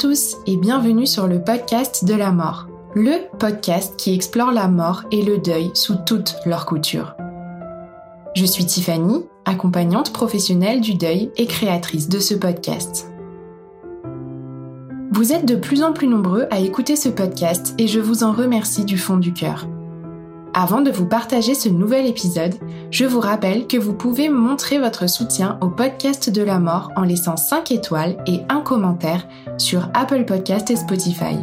Tous et bienvenue sur le podcast de la mort, le podcast qui explore la mort et le deuil sous toutes leurs coutures. Je suis Tiffany, accompagnante professionnelle du deuil et créatrice de ce podcast. Vous êtes de plus en plus nombreux à écouter ce podcast et je vous en remercie du fond du cœur. Avant de vous partager ce nouvel épisode, je vous rappelle que vous pouvez montrer votre soutien au podcast de la mort en laissant 5 étoiles et un commentaire sur Apple Podcast et Spotify.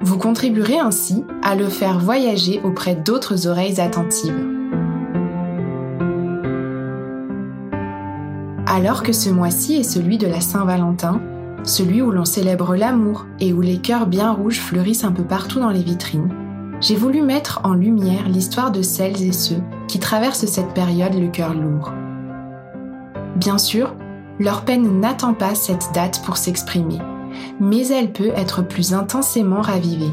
Vous contribuerez ainsi à le faire voyager auprès d'autres oreilles attentives. Alors que ce mois-ci est celui de la Saint-Valentin, celui où l'on célèbre l'amour et où les cœurs bien rouges fleurissent un peu partout dans les vitrines, j'ai voulu mettre en lumière l'histoire de celles et ceux qui traversent cette période le cœur lourd. Bien sûr, leur peine n'attend pas cette date pour s'exprimer, mais elle peut être plus intensément ravivée.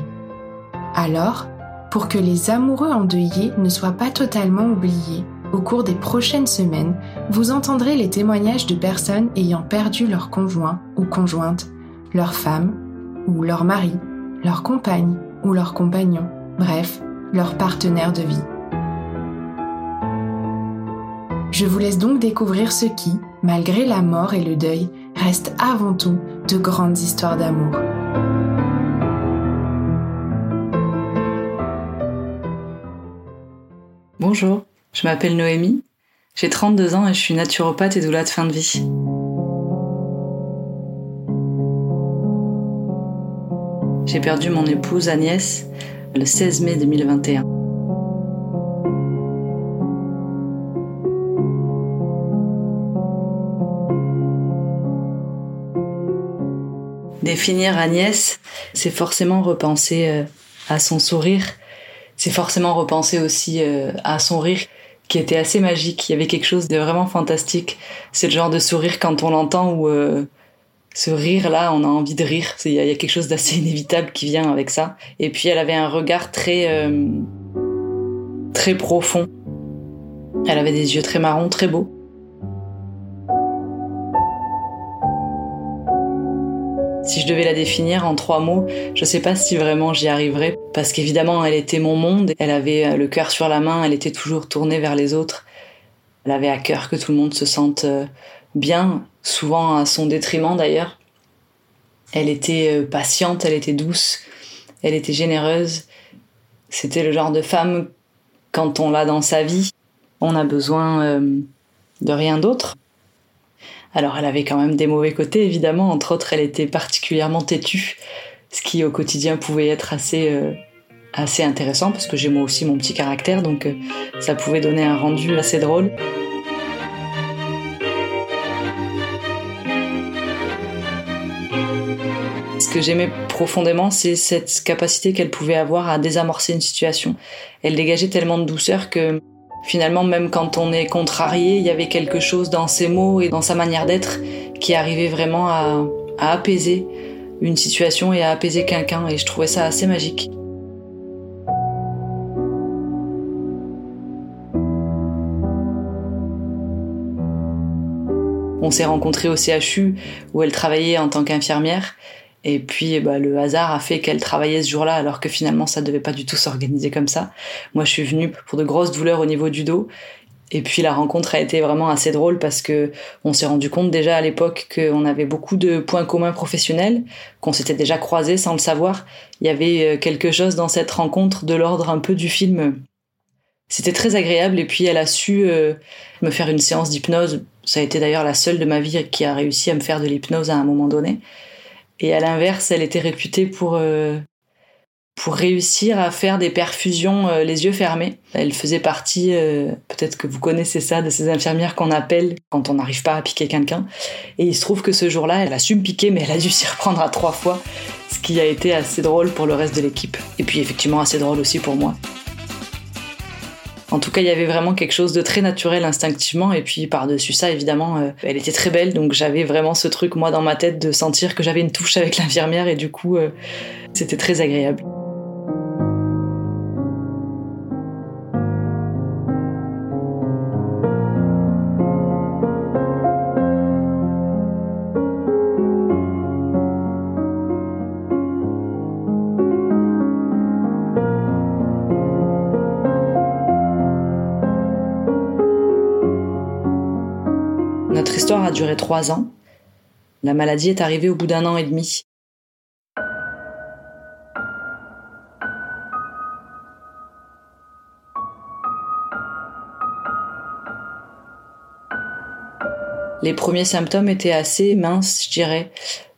Alors, pour que les amoureux endeuillés ne soient pas totalement oubliés, au cours des prochaines semaines, vous entendrez les témoignages de personnes ayant perdu leur conjoint ou conjointe, leur femme ou leur mari, leur compagne ou leur compagnon bref, leur partenaire de vie. Je vous laisse donc découvrir ce qui, malgré la mort et le deuil, reste avant tout de grandes histoires d'amour. Bonjour, je m'appelle Noémie, j'ai 32 ans et je suis naturopathe et doula de fin de vie. J'ai perdu mon épouse Agnès le 16 mai 2021. Définir Agnès, c'est forcément repenser euh, à son sourire, c'est forcément repenser aussi euh, à son rire qui était assez magique. Il y avait quelque chose de vraiment fantastique. C'est le genre de sourire quand on l'entend où euh, ce rire-là, on a envie de rire. Il y, a quelque chose d'assez inévitable qui vient avec ça. Et puis elle avait un regard très, euh, très profond. Elle avait des yeux très marrons, très beaux. Si je devais la définir en trois mots, je sais pas si vraiment j'y arriverais, parce qu'évidemment, elle était mon monde, elle avait euh, le cœur sur la main, elle était toujours tournée vers les autres. Elle avait à cœur que tout le monde se sente euh, bien, souvent à son détriment d'ailleurs. Elle était euh, patiente, elle était douce, elle était généreuse. C'était le genre de femme, quand on l'a dans sa vie, on a besoin euh, de rien d'autre. Alors elle avait quand même des mauvais côtés, évidemment. Entre autres, elle était particulièrement têtue, ce qui au quotidien pouvait être assez, euh, assez intéressant, parce que j'ai moi aussi mon petit caractère, donc ça pouvait donner un rendu assez drôle. Que j'aimais profondément, c'est cette capacité qu'elle pouvait avoir à désamorcer une situation. Elle dégageait tellement de douceur que finalement, même quand on est contrarié, il y avait quelque chose dans ses mots et dans sa manière d'être qui arrivait vraiment à, apaiser une situation et à apaiser quelqu'un. Et je trouvais ça assez magique. On s'est rencontrés au CHU où elle travaillait en tant qu'infirmière et puis, bah, le hasard a fait qu'elle travaillait ce jour-là, alors que finalement, ça devait pas du tout s'organiser comme ça. Moi, je suis venue pour de grosses douleurs au niveau du dos. Et puis la rencontre a été vraiment assez drôle parce que on s'est rendu compte déjà à l'époque qu'on avait beaucoup de points communs professionnels, qu'on s'était déjà croisés sans le savoir. Il y avait euh, quelque chose dans cette rencontre de l'ordre un peu du film. C'était très agréable et puis elle a su euh, me faire une séance d'hypnose. Ça a été d'ailleurs la seule de ma vie qui a réussi à me faire de l'hypnose à un moment donné. Et à l'inverse, elle était réputée pour euh, réussir à faire des perfusions euh, les yeux fermés. Elle faisait partie, euh, peut-être que vous connaissez ça, de ces infirmières qu'on appelle quand on n'arrive pas à piquer quelqu'un. Et il se trouve que ce jour-là, elle a su me piquer, mais elle a dû s'y reprendre à trois fois, ce qui a été assez drôle pour le reste de l'équipe. Et puis effectivement assez drôle aussi pour moi. En tout cas, il y avait vraiment quelque chose de très naturel instinctivement. Et puis par-dessus ça, évidemment, euh, elle était très belle. Donc j'avais vraiment ce truc, moi, dans ma tête, de sentir que j'avais une touche avec l'infirmière. Et du coup, c'était très agréable. A duré trois ans. La maladie est arrivée au bout d'un an et demi. Les premiers symptômes étaient assez minces, je dirais.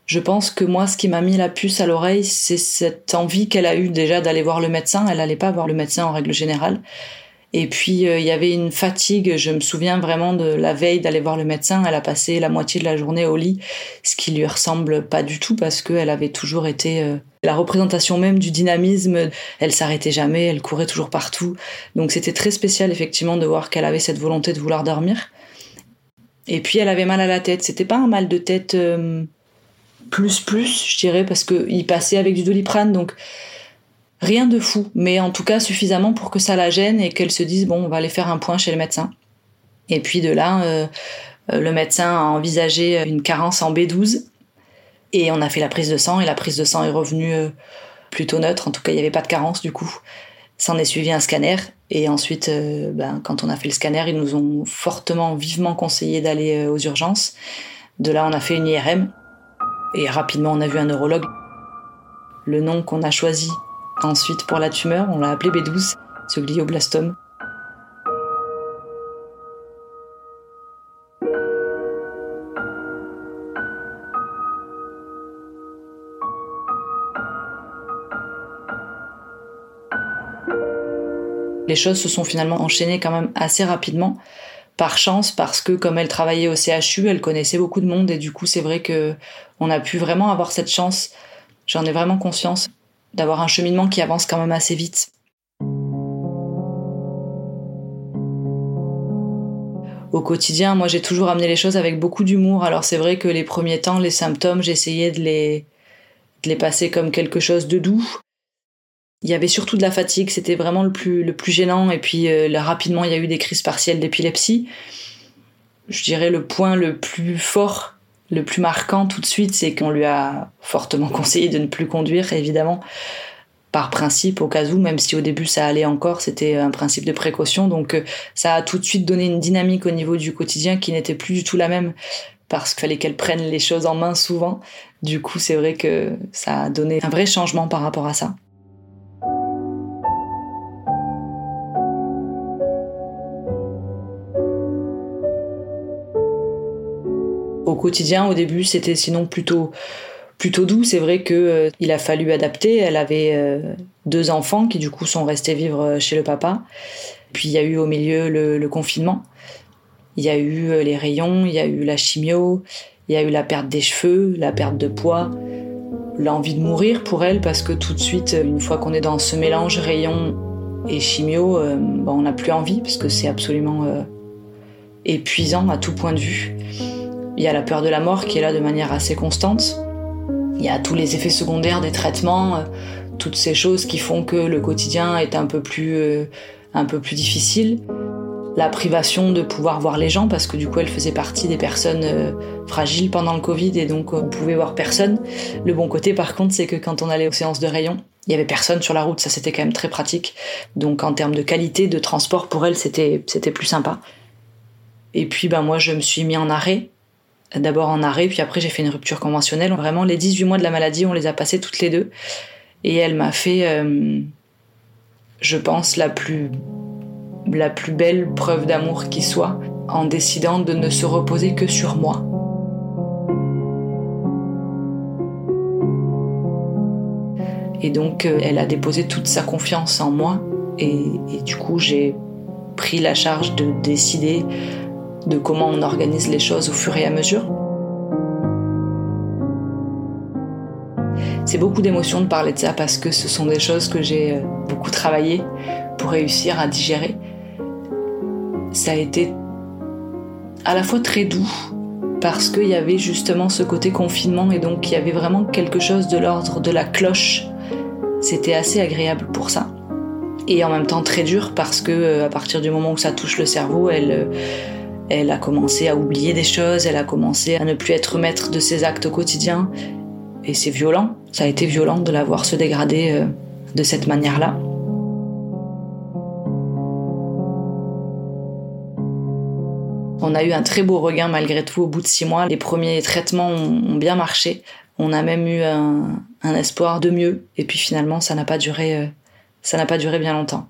Je pense que moi, ce qui m'a mis la puce à l'oreille, c'est cette envie qu'elle a eue déjà d'aller voir le médecin. Elle n'allait pas voir le médecin en règle générale. Et puis euh, il y avait une fatigue, je me souviens vraiment de la veille d'aller voir le médecin, elle a passé la moitié de la journée au lit, ce qui lui ressemble pas du tout parce qu'elle avait toujours été euh, la représentation même du dynamisme, elle s'arrêtait jamais, elle courait toujours partout. Donc c'était très spécial effectivement de voir qu'elle avait cette volonté de vouloir dormir. Et puis elle avait mal à la tête, c'était pas un mal de tête euh, plus plus, je dirais parce qu'il passait avec du doliprane donc Rien de fou, mais en tout cas suffisamment pour que ça la gêne et qu'elle se dise bon, on va aller faire un point chez le médecin. Et puis de là, euh, euh, le médecin a envisagé une carence en B12 et on a fait la prise de sang et la prise de sang est revenue euh, plutôt neutre. En tout cas, il n'y avait pas de carence du coup. S'en est suivi un scanner et ensuite, ben, quand on a fait le scanner, ils nous ont fortement, vivement conseillé d'aller aux urgences. De là, on a fait une IRM et rapidement, on a vu un neurologue. Le nom qu'on a choisi Ensuite, pour la tumeur, on l'a appelé B12, ce glioblastome. Les choses se sont finalement enchaînées quand même assez rapidement, par chance, parce que comme elle travaillait au CHU, elle connaissait beaucoup de monde et du coup c'est vrai que on a pu vraiment avoir cette chance. J'en ai vraiment conscience d'avoir un cheminement qui avance quand même assez vite. Au quotidien, moi j'ai toujours amené les choses avec beaucoup d'humour. Alors c'est vrai que les premiers temps, les symptômes, j'essayais de les, de les passer comme quelque chose de doux. Il y avait surtout de la fatigue, c'était vraiment le plus, le plus gênant. Et puis euh, rapidement, il y a eu des crises partielles d'épilepsie. Je dirais le point le plus fort le plus marquant tout de suite, c'est qu'on lui a fortement conseillé de ne plus conduire, évidemment, par principe, au cas où, même si au début ça allait encore, c'était un principe de précaution. Donc euh, ça a tout de suite donné une dynamique au niveau du quotidien qui n'était plus du tout la même, parce qu'il fallait qu'elle prenne les choses en main souvent. Du coup, c'est vrai que ça a donné un vrai changement par rapport à ça. Quotidien, au début, c'était sinon plutôt plutôt doux. C'est vrai que euh, il a fallu adapter. Elle avait euh, deux enfants qui du coup sont restés vivre euh, chez le papa. Puis il y a eu au milieu le, confinement. Il y a eu les rayons, il y a eu la chimio, il y a eu la perte des cheveux, la perte de poids, l'envie de mourir pour elle parce que tout de suite, une fois qu'on est dans ce mélange rayons et chimio, ben, on n'a plus envie parce que c'est absolument épuisant à tout point de vue. Il y a la peur de la mort qui est là de manière assez constante. Il y a tous les effets secondaires des traitements, euh, toutes ces choses qui font que le quotidien est un peu plus, euh, un peu plus difficile. La privation de pouvoir voir les gens parce que du coup elle faisait partie des personnes euh, fragiles pendant le Covid et donc on pouvait voir personne. Le bon côté par contre c'est que quand on allait aux séances de rayons, il y avait personne sur la route, ça c'était quand même très pratique. Donc en termes de qualité de transport pour elle c'était c'était plus sympa. Et puis ben moi je me suis mis en arrêt. D'abord en arrêt, puis après j'ai fait une rupture conventionnelle. Vraiment les 18 mois de la maladie, on les a passés toutes les deux. Et elle m'a fait, euh, je pense, la plus, la plus belle preuve d'amour qui soit, en décidant de ne se reposer que sur moi. Et donc, euh, elle a déposé toute sa confiance en moi. Et, du coup, j'ai pris la charge de décider de comment on organise les choses au fur et à mesure. C'est beaucoup d'émotions de parler de ça parce que ce sont des choses que j'ai euh, beaucoup travaillé pour réussir à digérer. Ça a été à la fois très doux parce qu'il y avait justement ce côté confinement et donc il y avait vraiment quelque chose de l'ordre de la cloche c'était assez agréable pour ça. Et en même temps très dur parce que euh, à partir du moment où ça touche le cerveau, elle, euh, elle a commencé à oublier des choses, elle a commencé à ne plus être maître de ses actes quotidiens. Et c'est violent, ça a été violent de la voir se dégrader euh, de cette manière-là. On a eu un très beau regain malgré tout au bout de six mois. Les premiers traitements ont bien marché. On a même eu un, espoir de mieux. Et puis finalement, ça n'a pas duré, euh, ça n'a pas duré bien longtemps.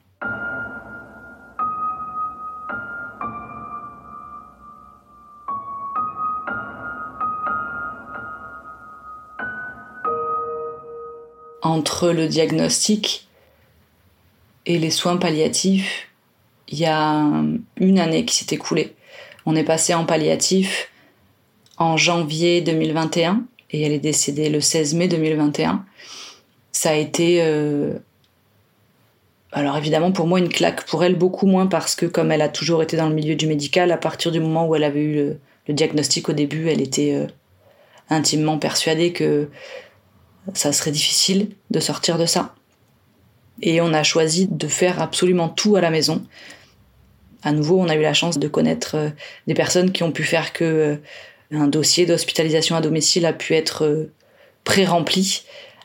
Entre le diagnostic et les soins palliatifs, il y a une année qui s'est écoulée. On est passé en palliatif en janvier 2021 et elle est décédée le 16 mai 2021. Ça a été, euh, alors évidemment pour moi une claque, pour elle beaucoup moins parce que comme elle a toujours été dans le milieu du médical, à partir du moment où elle avait eu le, diagnostic au début, elle était euh, intimement persuadée que ça serait difficile de sortir de ça. Et on a choisi de faire absolument tout à la maison. À nouveau, on a eu la chance de connaître euh, des personnes qui ont pu faire que un dossier d'hospitalisation à domicile a pu être euh, pré-rempli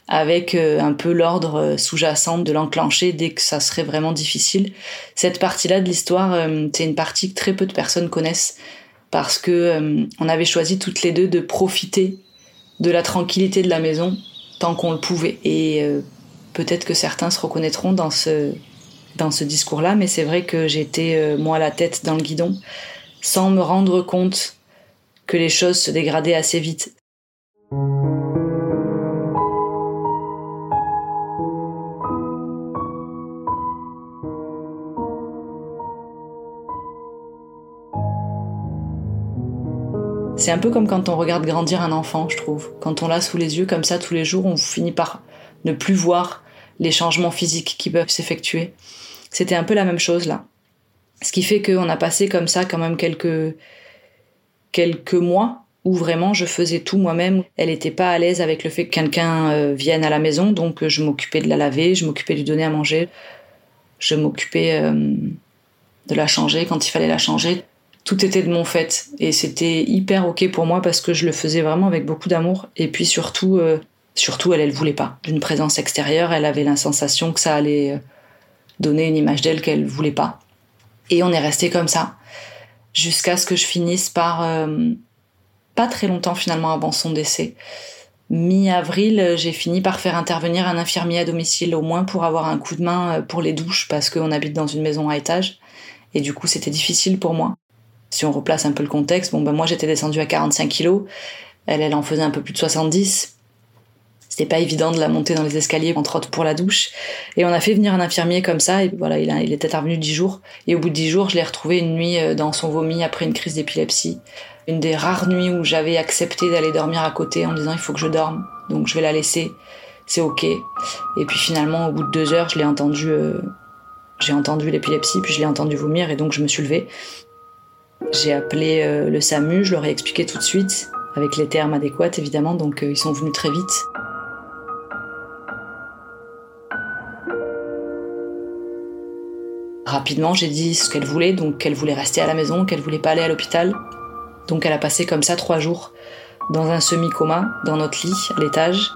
avec euh, un peu l'ordre euh, sous-jacent de l'enclencher dès que ça serait vraiment difficile. Cette partie-là de l'histoire, c'est une partie que très peu de personnes connaissent parce que on avait choisi toutes les deux de profiter de la tranquillité de la maison qu'on le pouvait. Et peut-être que certains se reconnaîtront dans ce dans ce discours-là, mais c'est vrai que j'étais moi la tête dans le guidon sans me rendre compte que les choses se dégradaient assez vite. C'est un peu comme quand on regarde grandir un enfant, je trouve. Quand on l'a sous les yeux comme ça tous les jours, on finit par ne plus voir les changements physiques qui peuvent s'effectuer. C'était un peu la même chose là. Ce qui fait qu'on a passé comme ça quand même quelques, quelques mois où vraiment je faisais tout moi-même. Elle n'était pas à l'aise avec le fait que quelqu'un euh, vienne à la maison, donc euh, je m'occupais de la laver, je m'occupais de lui donner à manger, je m'occupais euh, de la changer quand il fallait la changer. Tout était de mon fait et c'était hyper ok pour moi parce que je le faisais vraiment avec beaucoup d'amour et puis surtout, surtout elle, elle voulait pas d'une présence extérieure. Elle avait la sensation que ça allait donner une image d'elle qu'elle voulait pas. Et on est resté comme ça jusqu'à ce que je finisse par, euh, pas très longtemps finalement avant son décès, mi-avril, j'ai fini par faire intervenir un infirmier à domicile, au moins pour avoir un coup de main euh, pour les douches, parce qu'on habite dans une maison à étage. Et du coup, c'était difficile pour moi. Si on replace un peu le contexte, bon, ben moi j'étais descendue à 45 kilos, elle, elle en faisait un peu plus de 70. C'était pas évident de la monter dans les escaliers, entre autres pour la douche. Et on a fait venir un infirmier comme ça, et voilà, il, il était intervenu dix jours. Et au bout de dix jours, je l'ai retrouvé une nuit euh, dans son vomi après une crise d'épilepsie. Une des rares nuits où j'avais accepté d'aller dormir à côté en me disant il faut que je dorme, donc je vais la laisser, c'est ok. Et puis finalement, au bout de deux heures, je l'ai entendu, euh, j'ai entendu l'épilepsie, puis je l'ai entendu vomir, et donc je me suis levée. J'ai appelé euh, le SAMU, je leur ai expliqué tout de suite, avec les termes adéquats évidemment, donc ils sont venus très vite. Rapidement, j'ai dit ce qu'elle voulait, donc qu'elle voulait rester à la maison, qu'elle voulait pas aller à l'hôpital. Donc elle a passé comme ça trois jours dans un semi-coma, dans notre lit, à l'étage.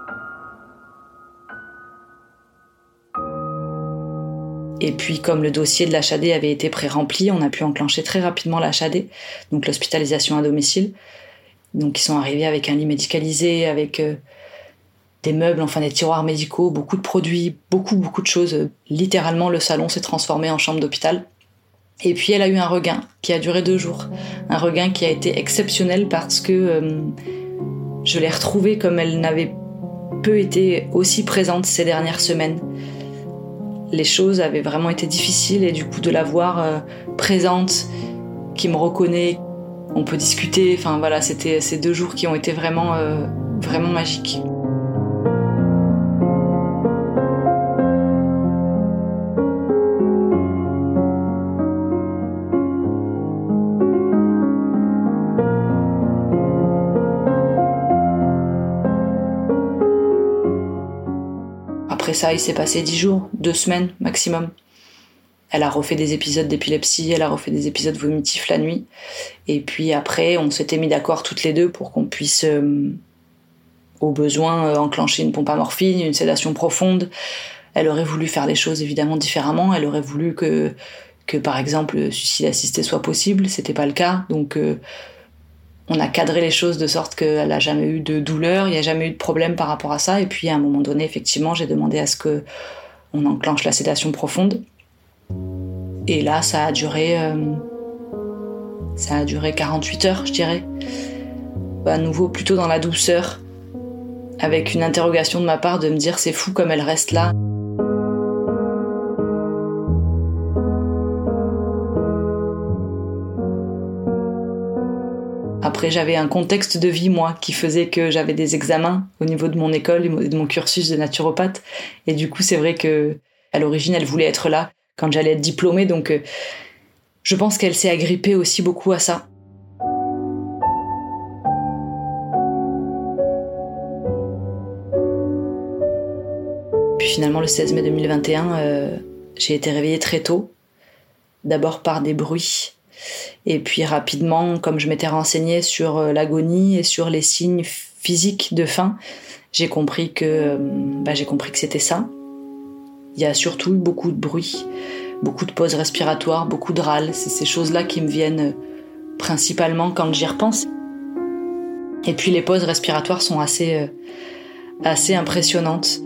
Et puis, comme le dossier de l'HAD avait été pré-rempli, on a pu enclencher très rapidement l'HAD, donc l'hospitalisation à domicile. Donc, ils sont arrivés avec un lit médicalisé, avec euh, des meubles, enfin des tiroirs médicaux, beaucoup de produits, beaucoup, beaucoup de choses. Littéralement, le salon s'est transformé en chambre d'hôpital. Et puis, elle a eu un regain qui a duré deux jours. Un regain qui a été exceptionnel parce que euh, je l'ai retrouvée comme elle n'avait peu été aussi présente ces dernières semaines les choses avaient vraiment été difficiles et du coup de la voir euh, présente, qui me reconnaît, on peut discuter. Enfin voilà, c'était ces deux jours qui ont été vraiment, euh, vraiment magiques. Ça, il s'est passé dix jours, deux semaines maximum. Elle a refait des épisodes d'épilepsie, elle a refait des épisodes vomitifs la nuit. Et puis après, on s'était mis d'accord toutes les deux pour qu'on puisse, euh, au besoin, euh, enclencher une pompe à morphine, une sédation profonde. Elle aurait voulu faire les choses évidemment différemment. Elle aurait voulu que, que par exemple, le suicide assisté soit possible. C'était pas le cas. Donc, euh, on a cadré les choses de sorte qu'elle n'a jamais eu de douleur, il n'y a jamais eu de problème par rapport à ça. Et puis à un moment donné, effectivement, j'ai demandé à ce que on enclenche la sédation profonde. Et là, ça a duré, euh, ça a duré 48 heures, je dirais. À nouveau, plutôt dans la douceur, avec une interrogation de ma part de me dire c'est fou comme elle reste là. Après, j'avais un contexte de vie, moi, qui faisait que j'avais des examens au niveau de mon école et de mon cursus de naturopathe. Et du coup, c'est vrai que, à l'origine, elle voulait être là quand j'allais être diplômée. Donc, euh, je pense qu'elle s'est agrippée aussi beaucoup à ça. Puis finalement, le 16 mai 2021, euh, j'ai été réveillée très tôt. D'abord par des bruits et puis rapidement, comme je m'étais renseignée sur euh, l'agonie et sur les signes physiques de faim, j'ai compris que euh, bah, que c'était ça. Il y a surtout beaucoup de bruit, beaucoup de pauses respiratoires, beaucoup de râles. C'est ces choses-là qui me viennent euh, principalement quand j'y repense. Et puis les pauses respiratoires sont assez, assez impressionnantes.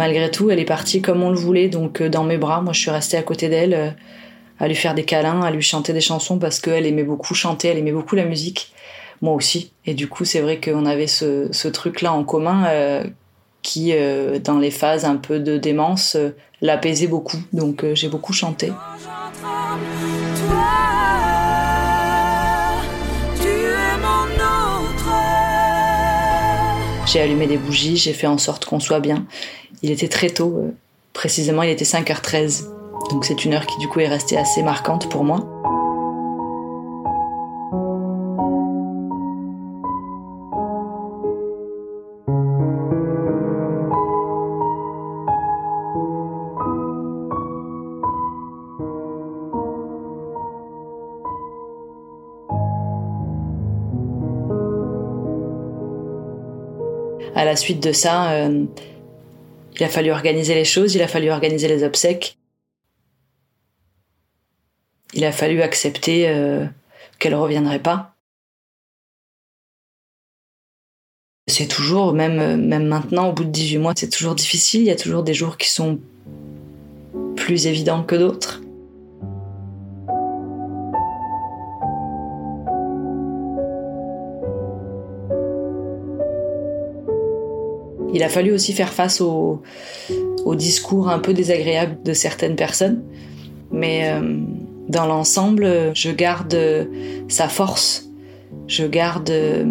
Malgré tout, elle est partie comme on le voulait, donc euh, dans mes bras. Moi, je suis restée à côté d'elle, euh, à lui faire des câlins, à lui chanter des chansons parce qu'elle aimait beaucoup chanter, elle aimait beaucoup la musique. Moi aussi. Et du coup, c'est vrai qu'on avait ce, truc-là en commun euh, qui, dans les phases un peu de démence, l'apaisait beaucoup. Donc, j'ai beaucoup chanté. J'ai allumé des bougies, j'ai fait en sorte qu'on soit bien. Il était très tôt, euh, précisément il était 5h13. Donc c'est une heure qui du coup est restée assez marquante pour moi. Suite de ça, euh, il a fallu organiser les choses, il a fallu organiser les obsèques. Il a fallu accepter euh, qu'elle ne reviendrait pas. C'est toujours, même, même maintenant, au bout de 18 mois, c'est toujours difficile. Il y a toujours des jours qui sont plus évidents que d'autres. Il a fallu aussi faire face au, discours un peu désagréable de certaines personnes. Mais euh, dans l'ensemble, je garde sa force, je garde euh,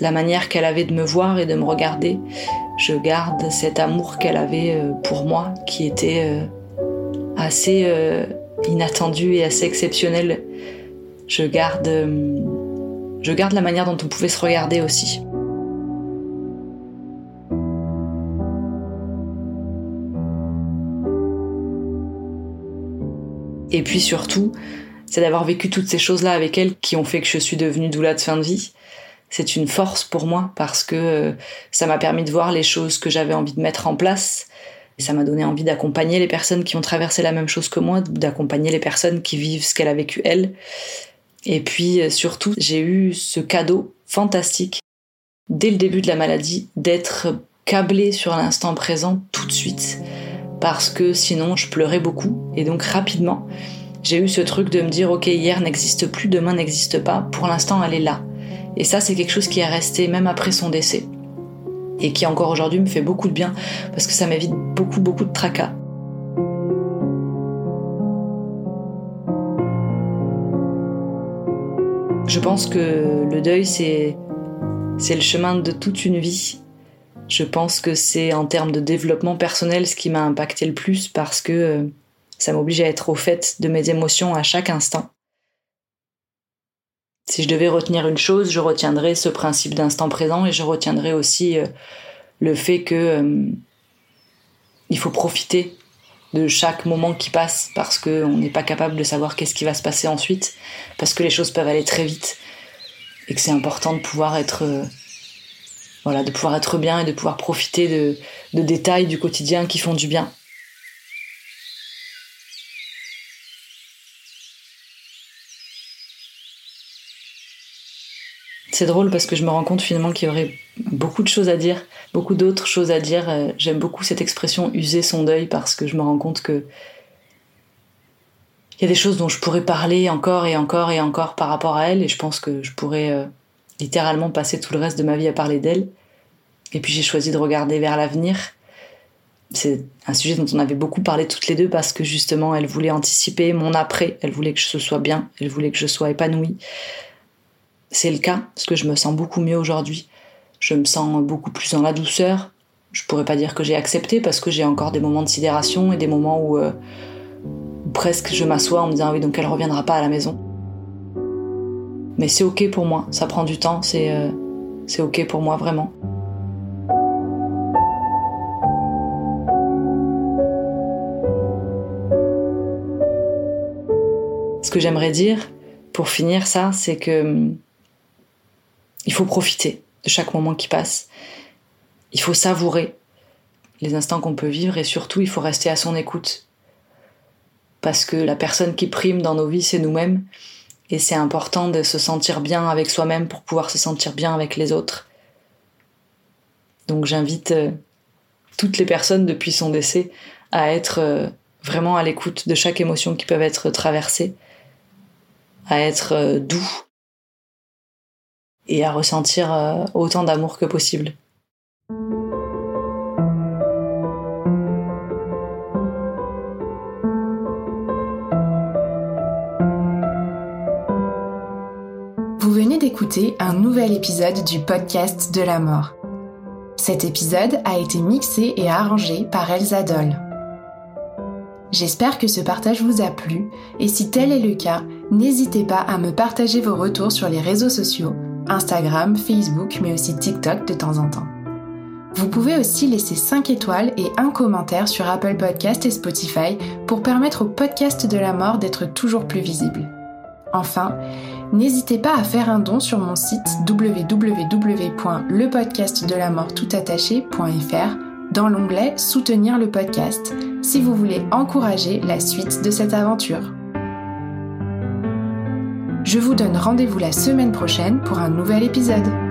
la manière qu'elle avait de me voir et de me regarder, je garde cet amour qu'elle avait euh, pour moi qui était assez inattendu et assez exceptionnel. Je garde, je garde la manière dont on pouvait se regarder aussi. Et puis surtout, c'est d'avoir vécu toutes ces choses-là avec elle qui ont fait que je suis devenue doula de fin de vie. C'est une force pour moi parce que euh, ça m'a permis de voir les choses que j'avais envie de mettre en place. Et ça m'a donné envie d'accompagner les personnes qui ont traversé la même chose que moi, d'accompagner les personnes qui vivent ce qu'elle a vécu elle. Et puis euh, surtout, j'ai eu ce cadeau fantastique dès le début de la maladie d'être câblée sur l'instant présent tout de suite. Parce que sinon, je pleurais beaucoup. Et donc rapidement, j'ai eu ce truc de me dire, ok, hier n'existe plus, demain n'existe pas, pour l'instant elle est là. Et ça, c'est quelque chose qui est resté même après son décès. Et qui encore aujourd'hui me fait beaucoup de bien, parce que ça m'évite beaucoup, beaucoup de tracas. Je pense que le deuil, c'est, c'est le chemin de toute une vie. Je pense que c'est en termes de développement personnel ce qui m'a impacté le plus parce que euh, ça m'oblige à être au fait de mes émotions à chaque instant. Si je devais retenir une chose, je retiendrais ce principe d'instant présent et je retiendrais aussi euh, le fait que euh, il faut profiter de chaque moment qui passe parce qu'on n'est pas capable de savoir qu'est-ce qui va se passer ensuite, parce que les choses peuvent aller très vite et que c'est important de pouvoir être voilà, de pouvoir être bien et de pouvoir profiter de, détails du quotidien qui font du bien. C'est drôle parce que je me rends compte finalement qu'il y aurait beaucoup de choses à dire, beaucoup d'autres choses à dire. Euh, j'aime beaucoup cette expression user son deuil parce que je me rends compte que il y a des choses dont je pourrais parler encore et encore et encore par rapport à elle et je pense que je pourrais euh, littéralement passer tout le reste de ma vie à parler d'elle. Et puis j'ai choisi de regarder vers l'avenir. C'est un sujet dont on avait beaucoup parlé toutes les deux parce que justement elle voulait anticiper mon après, elle voulait que je sois bien, elle voulait que je sois épanouie, c'est le cas, parce que je me sens beaucoup mieux aujourd'hui. Je me sens beaucoup plus dans la douceur. Je pourrais pas dire que j'ai accepté parce que j'ai encore des moments de sidération et des moments où, euh, presque je m'assois en me disant oui donc elle reviendra pas à la maison. Mais c'est ok pour moi, ça prend du temps, c'est euh, c'est ok pour moi vraiment. Ce que j'aimerais dire pour finir ça, c'est que hum, il faut profiter de chaque moment qui passe. Il faut savourer les instants qu'on peut vivre et surtout il faut rester à son écoute. Parce que la personne qui prime dans nos vies, c'est nous-mêmes. Et c'est important de se sentir bien avec soi-même pour pouvoir se sentir bien avec les autres. Donc j'invite euh, toutes les personnes depuis son décès à être euh, vraiment à l'écoute de chaque émotion qui peut être traversée, à être euh, doux et à ressentir autant d'amour que possible. Un nouvel épisode du podcast de la mort. Cet épisode a été mixé et arrangé par Elsa Doll. J'espère que ce partage vous a plu et si tel est le cas, n'hésitez pas à me partager vos retours sur les réseaux sociaux Instagram, Facebook, mais aussi TikTok de temps en temps. Vous pouvez aussi laisser 5 étoiles et un commentaire sur Apple Podcast et Spotify pour permettre au podcast de la mort d'être toujours plus visible. Enfin, n'hésitez pas à faire un don sur mon site www.lepodcastdelamortoutattaché.fr dans l'onglet Soutenir le podcast si vous voulez encourager la suite de cette aventure. Je vous donne rendez-vous la semaine prochaine pour un nouvel épisode.